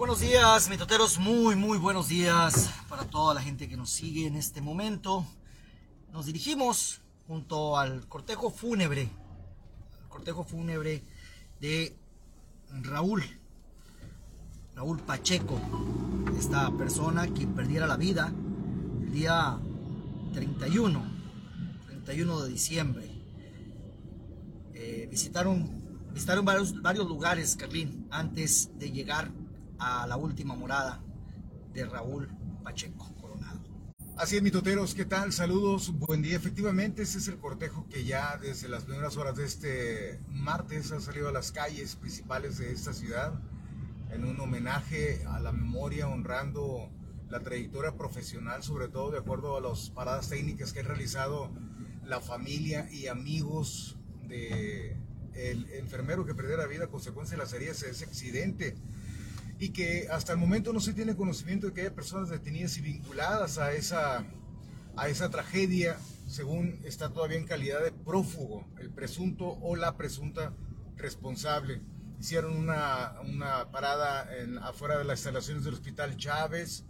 buenos días, mitoteros, muy, muy buenos días para toda la gente que nos sigue en este momento. Nos dirigimos junto al cortejo fúnebre, al cortejo fúnebre de Raúl, Raúl Pacheco, esta persona que perdiera la vida el día 31, 31 de diciembre. Eh, visitaron, visitaron varios, varios lugares, Carlín, antes de llegar a la última morada de Raúl Pacheco Coronado. Así es, mitoteros, ¿qué tal? Saludos, buen día. Efectivamente, ese es el cortejo que ya desde las primeras horas de este martes ha salido a las calles principales de esta ciudad en un homenaje a la memoria, honrando la trayectoria profesional, sobre todo de acuerdo a las paradas técnicas que ha realizado la familia y amigos de enfermero que perdió la vida a consecuencia de las heridas de ese accidente y que hasta el momento no se tiene conocimiento de que haya personas detenidas y vinculadas a esa, a esa tragedia, según está todavía en calidad de prófugo, el presunto o la presunta responsable. Hicieron una, una parada en, afuera de las instalaciones del Hospital Chávez,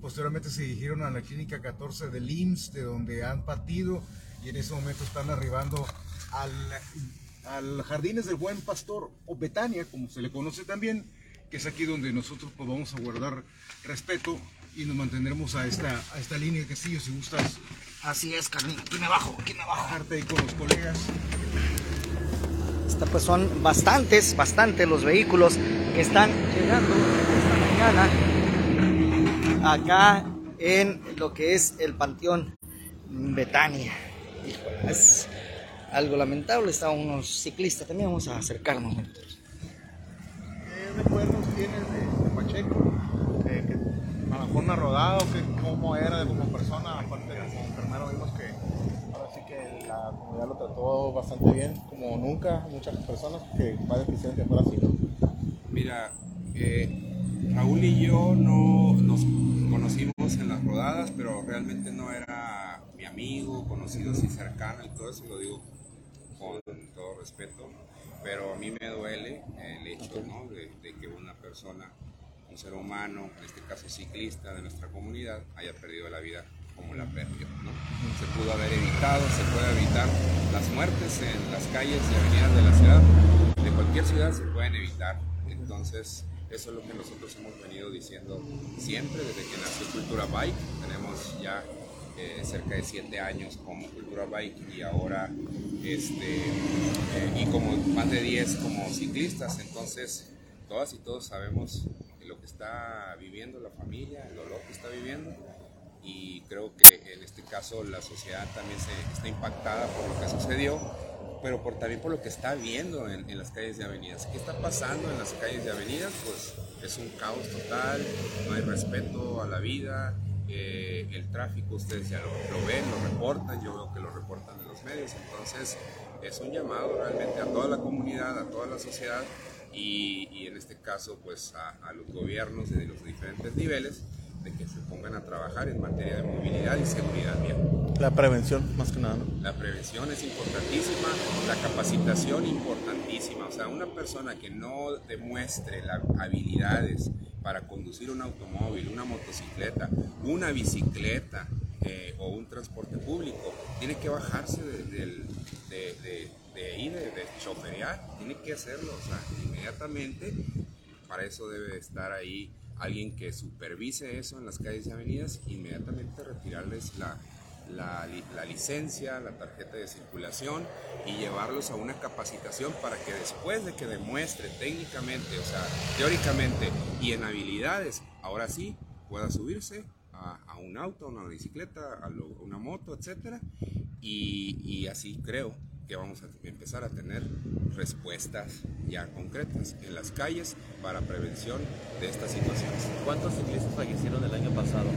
posteriormente se dirigieron a la Clínica 14 del IMSS, de donde han partido, y en ese momento están arribando al, al Jardines del Buen Pastor, o Betania, como se le conoce también, que es aquí donde nosotros pues, vamos a guardar respeto y nos mantendremos a esta, a esta línea de Castillo, si gustas. Así es, Carlín, aquí me bajo, aquí me bajo. Bajarte ahí con los colegas. Esta, pues son bastantes, bastantes los vehículos que están llegando esta mañana acá en lo que es el Panteón Betania. Es algo lamentable, estaban unos ciclistas, también vamos a acercarnos. ¿Qué recuerdos tienes de, de Pacheco? Eh, a lo mejor una rodada o que, cómo era de como persona, aparte de como enfermero vimos que ahora sí que la comunidad lo trató bastante bien, como nunca, muchas personas que padres quisieran que fuera así, ¿no? Mira, eh, Raúl y yo no nos conocimos en las rodadas, pero realmente no era mi amigo, conocido así cercano y todo eso lo digo con todo respeto, pero a mí me duele el hecho ¿no? de, de que una persona, un ser humano, en este caso ciclista de nuestra comunidad, haya perdido la vida como la perdió. ¿no? Se pudo haber evitado, se puede evitar las muertes en las calles y avenidas de la ciudad, de cualquier ciudad se pueden evitar. Entonces, eso es lo que nosotros hemos venido diciendo siempre desde que nació Cultura Bike. Tenemos ya eh, cerca de siete años como Cultura Bike y ahora este, eh, y como más de 10 como ciclistas. Entonces, todas y todos sabemos lo que está viviendo la familia, el dolor que está viviendo y creo que en este caso la sociedad también se, está impactada por lo que sucedió, pero por, también por lo que está viendo en, en, las calles de avenidas. ¿Qué está pasando en las calles de avenidas? Pues es un caos total, no hay respeto a la vida, eh, el tráfico ustedes ya lo, lo, ven, lo reportan, yo veo que lo medios, entonces es un llamado realmente a toda la comunidad, a toda la sociedad y, y en este caso pues a, a los gobiernos de los diferentes niveles de que se pongan a trabajar en materia de movilidad y seguridad vial. La prevención, más que nada, ¿no? La prevención es importantísima, la capacitación importantísima. O sea, una persona que no demuestre las habilidades para conducir un automóvil, una motocicleta, una bicicleta eh, o un transporte público, tiene que bajarse de, de, de, de, ahí, de choferear, tiene que hacerlo, o sea, inmediatamente. Para eso debe estar ahí alguien que supervise eso en las calles y avenidas, inmediatamente retirarles la, la, la, licencia, la tarjeta de circulación y llevarlos a una capacitación para que después de que demuestre técnicamente, o sea, teóricamente y en habilidades, ahora sí pueda subirse a, a un auto, a una bicicleta, a, lo, a una moto, etc. Y, y así creo que vamos a empezar a tener respuestas ya concretas en las calles para prevención de estas situaciones. ¿Cuántos ciclistas fallecieron el año pasado?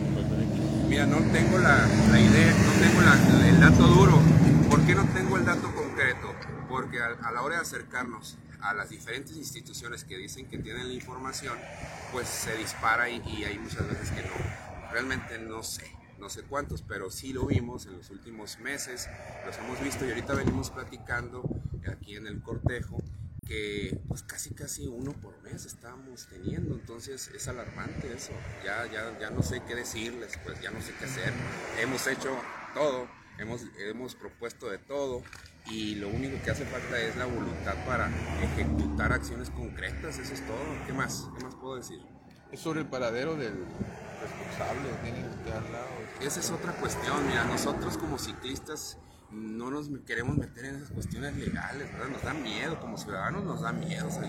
Mira, no tengo la, la idea, no tengo la, el dato duro. ¿Por qué no tengo el dato concreto? Porque a, a la hora de acercarnos a las diferentes instituciones que dicen que tienen la información, pues se dispara y, y hay muchas veces que no. Realmente no sé no sé cuántos, pero sí lo vimos en los últimos meses, los hemos visto y ahorita venimos platicando aquí en el cortejo que pues casi casi uno por mes estamos teniendo, entonces es alarmante eso, ya, ya, ya no sé qué decirles, pues ya no sé qué hacer, hemos hecho todo, hemos, hemos propuesto de todo y lo único que hace falta es la voluntad para ejecutar acciones concretas, eso es todo, ¿qué más? ¿Qué más puedo decir? Es sobre el paradero del responsable, tiene usted al lado. Esa es otra cuestión, mira, nosotros como ciclistas no nos queremos meter en esas cuestiones legales, ¿verdad? Nos da miedo, como ciudadanos nos da miedo, o sea,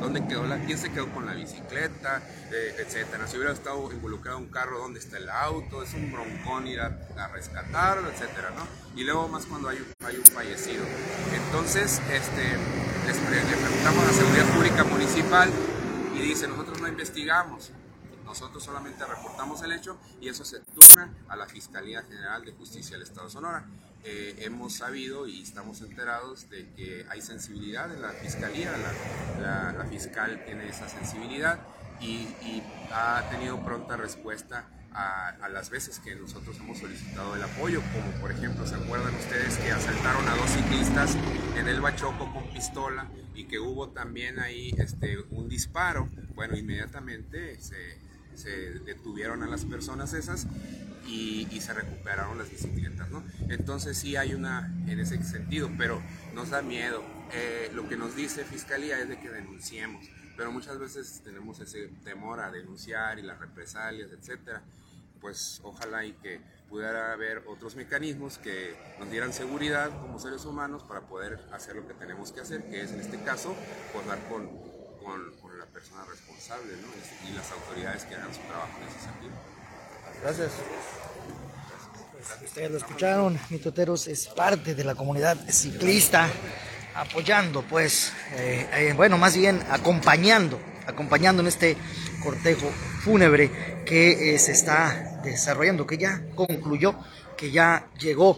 dónde quedó la, quién se quedó con la bicicleta, eh, etcétera. Si hubiera estado involucrado un carro, ¿dónde está el auto? Es un broncón ir a, rescatarlo, etcétera, ¿no? Y luego más cuando hay un, hay un fallecido. Entonces, este, le preguntamos a la Seguridad Pública Municipal y dice, nosotros no investigamos. Nosotros solamente reportamos el hecho y eso se turna a la Fiscalía General de Justicia del Estado de Sonora. Eh, hemos sabido y estamos enterados de que hay sensibilidad en la Fiscalía, la, fiscal tiene esa sensibilidad y, y ha tenido pronta respuesta a, a las veces que nosotros hemos solicitado el apoyo, como por ejemplo, ¿se acuerdan ustedes que asaltaron a dos ciclistas en el Bachoco con pistola y que hubo también ahí este, un disparo? Bueno, inmediatamente se, se detuvieron a las personas esas y, y se recuperaron las bicicletas, ¿no? Entonces sí hay una en ese sentido, pero nos da miedo. Eh, lo que nos dice Fiscalía es de que denunciemos, pero muchas veces tenemos ese temor a denunciar y las represalias, etcétera. Pues ojalá y que pudiera haber otros mecanismos que nos dieran seguridad como seres humanos para poder hacer lo que tenemos que hacer, que es en este caso, pues dar con, con, persona responsable ¿no? y las autoridades que hagan su trabajo en ese sentido. Gracias. Ustedes lo escucharon, Mitoteros es parte de la comunidad ciclista, apoyando, pues, eh, eh, bueno, más bien acompañando, acompañando en este cortejo fúnebre que eh, se está desarrollando, que ya concluyó, que ya llegó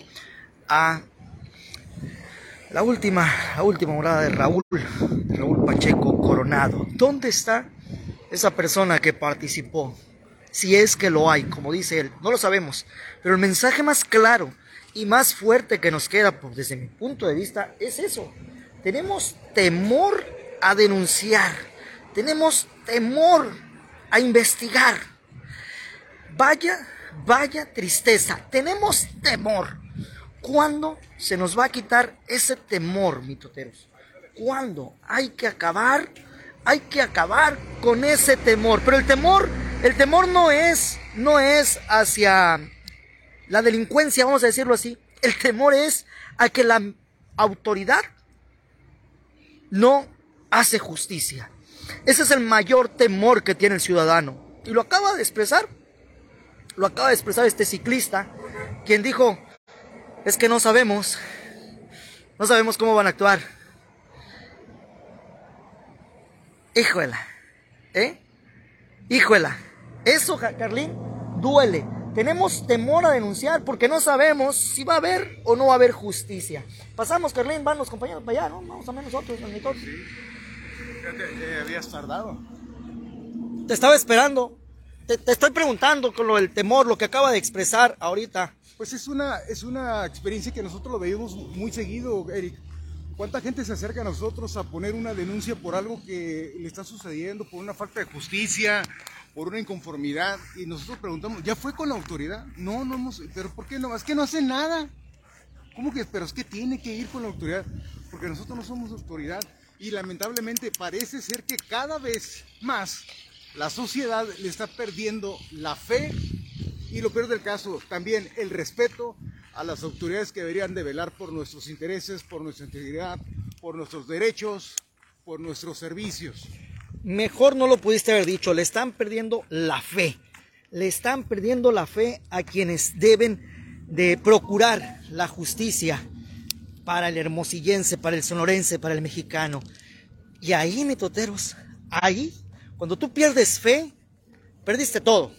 a la última, la última morada de Raúl, Raúl Pacheco Coronado. ¿Dónde está esa persona que participó? Si es que lo hay, como dice él, no lo sabemos. Pero el mensaje más claro y más fuerte que nos queda, pues, desde mi punto de vista, es eso. Tenemos temor a denunciar. Tenemos temor a investigar. Vaya, vaya tristeza. Tenemos temor. ¿Cuándo se nos va a quitar ese temor, mitoteros? ¿Cuándo? Hay que acabar, hay que acabar con ese temor. Pero el temor, el temor no es, no es hacia la delincuencia, vamos a decirlo así. El temor es a que la autoridad no hace justicia. Ese es el mayor temor que tiene el ciudadano. Y lo acaba de expresar. Lo acaba de expresar este ciclista, quien dijo, es que no sabemos, no sabemos cómo van a actuar. Híjola, ¿eh? Híjola, eso, Carlín, duele. Tenemos temor a denunciar porque no sabemos si va a haber o no va a haber justicia. Pasamos, Carlín, van los compañeros para allá, ¿no? Vamos a ver nosotros, los mitotes. Fíjate, eh, habías tardado. Te estaba esperando. Te, te estoy preguntando con lo del temor, lo que acaba de expresar ahorita. Pues es una, es una experiencia que nosotros lo veíamos muy seguido, Eric. ¿Cuánta gente se acerca a nosotros a poner una denuncia por algo que le está sucediendo, por una falta de justicia, por una inconformidad? Y nosotros preguntamos, ¿ya fue con la autoridad? No, no hemos, pero ¿por qué no? Es que no hace nada. ¿Cómo que? Pero es que tiene que ir con la autoridad, porque nosotros no somos autoridad. Y lamentablemente parece ser que cada vez más la sociedad le está perdiendo la fe y lo peor del caso, también el respeto a las autoridades que deberían de velar por nuestros intereses, por nuestra integridad, por nuestros derechos, por nuestros servicios. Mejor no lo pudiste haber dicho, le están perdiendo la fe. Le están perdiendo la fe a quienes deben de procurar la justicia para el hermosillense, para el sonorense, para el mexicano. Y ahí, mitoteros, ahí, cuando tú pierdes fe, perdiste todo.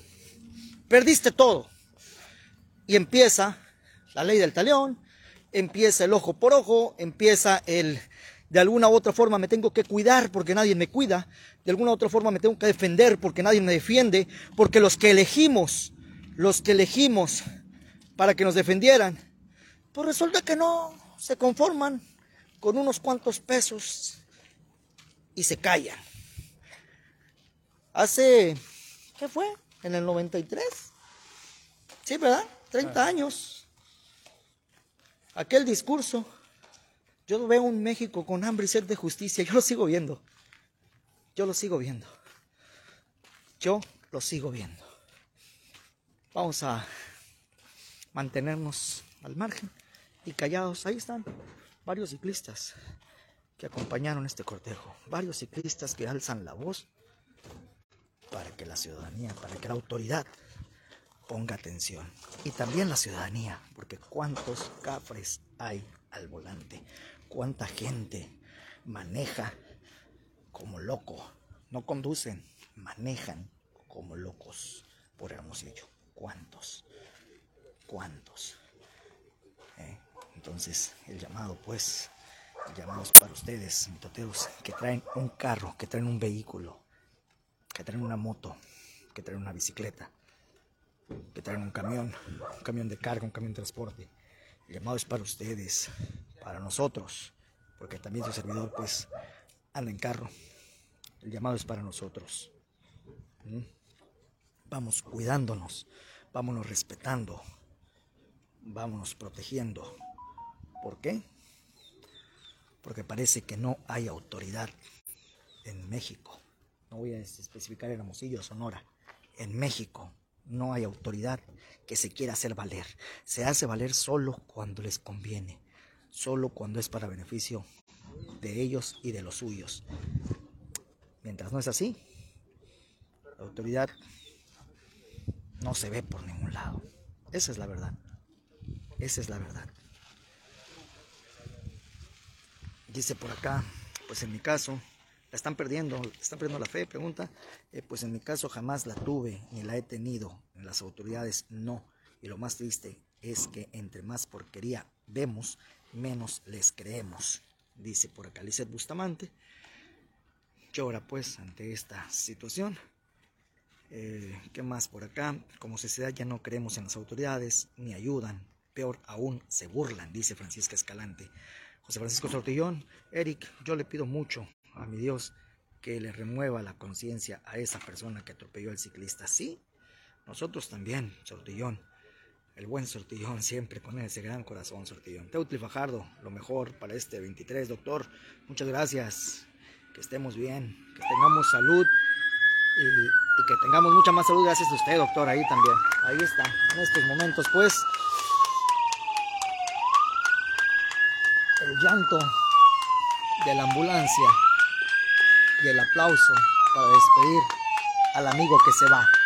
Perdiste todo. Y empieza la ley del talión, empieza el ojo por ojo, empieza el de alguna u otra forma me tengo que cuidar porque nadie me cuida, de alguna u otra forma me tengo que defender porque nadie me defiende, porque los que elegimos, los que elegimos para que nos defendieran, pues resulta que no se conforman con unos cuantos pesos y se callan. Hace, ¿qué fue? En el 93. Sí, ¿verdad? 30 años. Aquel discurso. Yo veo un México con hambre y sed de justicia. Yo lo sigo viendo. Yo lo sigo viendo. Yo lo sigo viendo. Vamos a mantenernos al margen y callados. Ahí están varios ciclistas que acompañaron este cortejo. Varios ciclistas que alzan la voz para que la ciudadanía, para que la autoridad ponga atención. Y también la ciudadanía, porque cuántos cafres hay al volante, cuánta gente maneja como loco, no conducen, manejan como locos por Hermosillo. ¿Cuántos? ¿Cuántos? ¿Eh? Entonces, el llamado, pues, el para ustedes, mitoteros, que traen un carro, que traen un vehículo, que traen una moto, que traen una bicicleta, que traen un camión, un camión de carga, un camión de transporte. El llamado es para ustedes, para nosotros, porque también su servidor pues anda en carro. El llamado es para nosotros. ¿Mm? Vamos cuidándonos, vámonos respetando, vámonos protegiendo. ¿Por qué? Porque parece que no hay autoridad en México no voy a especificar en Hermosillo, Sonora, en México no hay autoridad que se quiera hacer valer. Se hace valer solo cuando les conviene, solo cuando es para beneficio de ellos y de los suyos. Mientras no es así, la autoridad no se ve por ningún lado. Esa es la verdad. Esa es la verdad. Dice por acá, pues en mi caso, la están perdiendo, están perdiendo la fe, pregunta. Eh, pues en mi caso jamás la tuve ni la he tenido. En las autoridades no. Y lo más triste es que entre más porquería vemos, menos les creemos. Dice por acá Lizeth Bustamante. Llora pues ante esta situación. Eh, ¿Qué más por acá? Como sociedad ya no creemos en las autoridades, ni ayudan. Peor aún, se burlan, dice Francisca Escalante. José Francisco Sortillón, Eric, yo le pido mucho a mi Dios que le remueva la conciencia a esa persona que atropelló al ciclista. Sí, nosotros también, Sortillón. El buen Sortillón, siempre con ese gran corazón, Sortillón. Teutli Fajardo, lo mejor para este 23, doctor. Muchas gracias. Que estemos bien, que tengamos salud y, y que tengamos mucha más salud gracias a usted, doctor, ahí también. Ahí está, en estos momentos, pues, el llanto de la ambulancia y el aplauso para despedir al amigo que se va.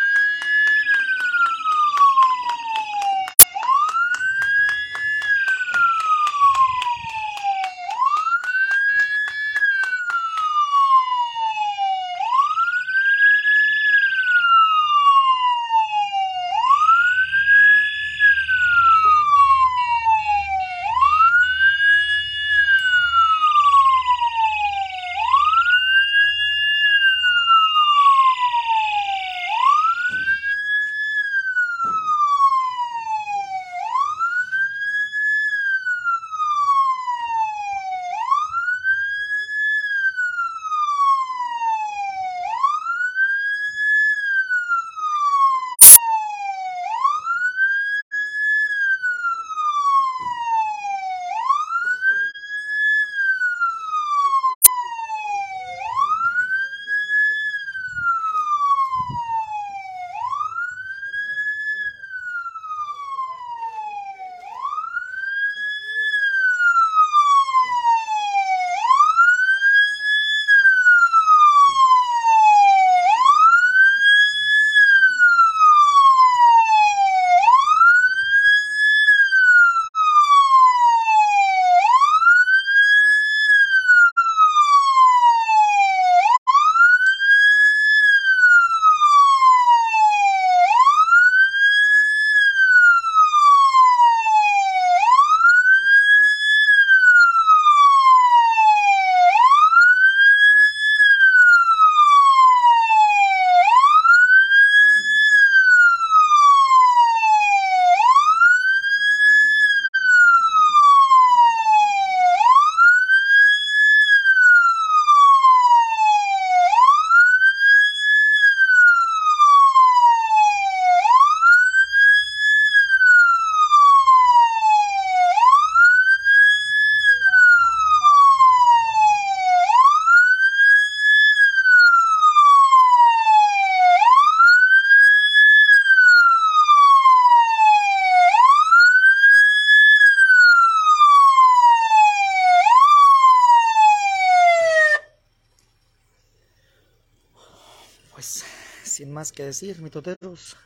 Más que decir, mitoteros,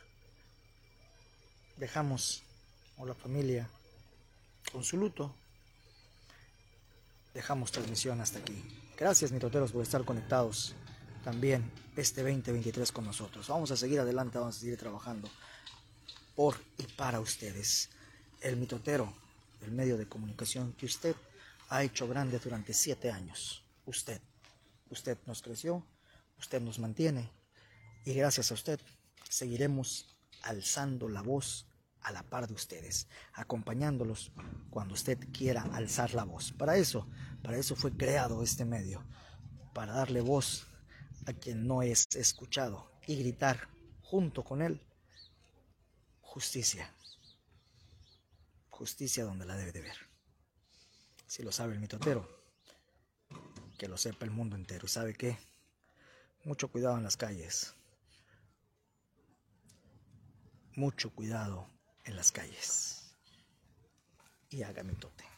dejamos a la familia con su luto. Dejamos transmisión hasta aquí. Gracias, mitoteros, por estar conectados también este 2023 con nosotros. Vamos a seguir adelante, vamos a seguir trabajando por y para ustedes. El mitotero, el medio de comunicación que usted ha hecho grande durante siete años. Usted, usted nos creció, usted nos mantiene y gracias a usted seguiremos alzando la voz a la par de ustedes, acompañándolos cuando usted quiera alzar la voz. Para eso, para eso fue creado este medio, para darle voz a quien no es escuchado y gritar junto con él justicia. Justicia donde la debe de ver. Si lo sabe el mitotero, que lo sepa el mundo entero. ¿Y sabe qué? Mucho cuidado en las calles. Mucho cuidado en las calles. Y haga mitote.